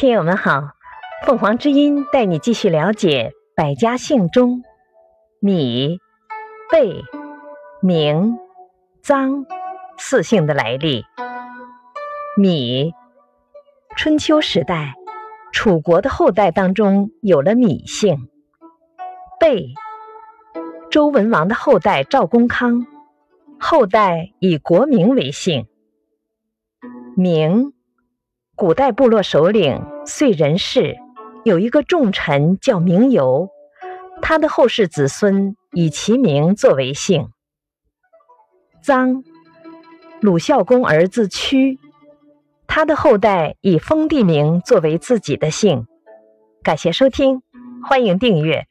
听友们好，凤凰之音带你继续了解百家姓中米、贝、明、臧四姓的来历。米，春秋时代楚国的后代当中有了米姓。贝，周文王的后代赵公康，后代以国名为姓。明，古代部落首领燧人氏有一个重臣叫明游，他的后世子孙以其名作为姓。臧，鲁孝公儿子屈，他的后代以封地名作为自己的姓。感谢收听，欢迎订阅。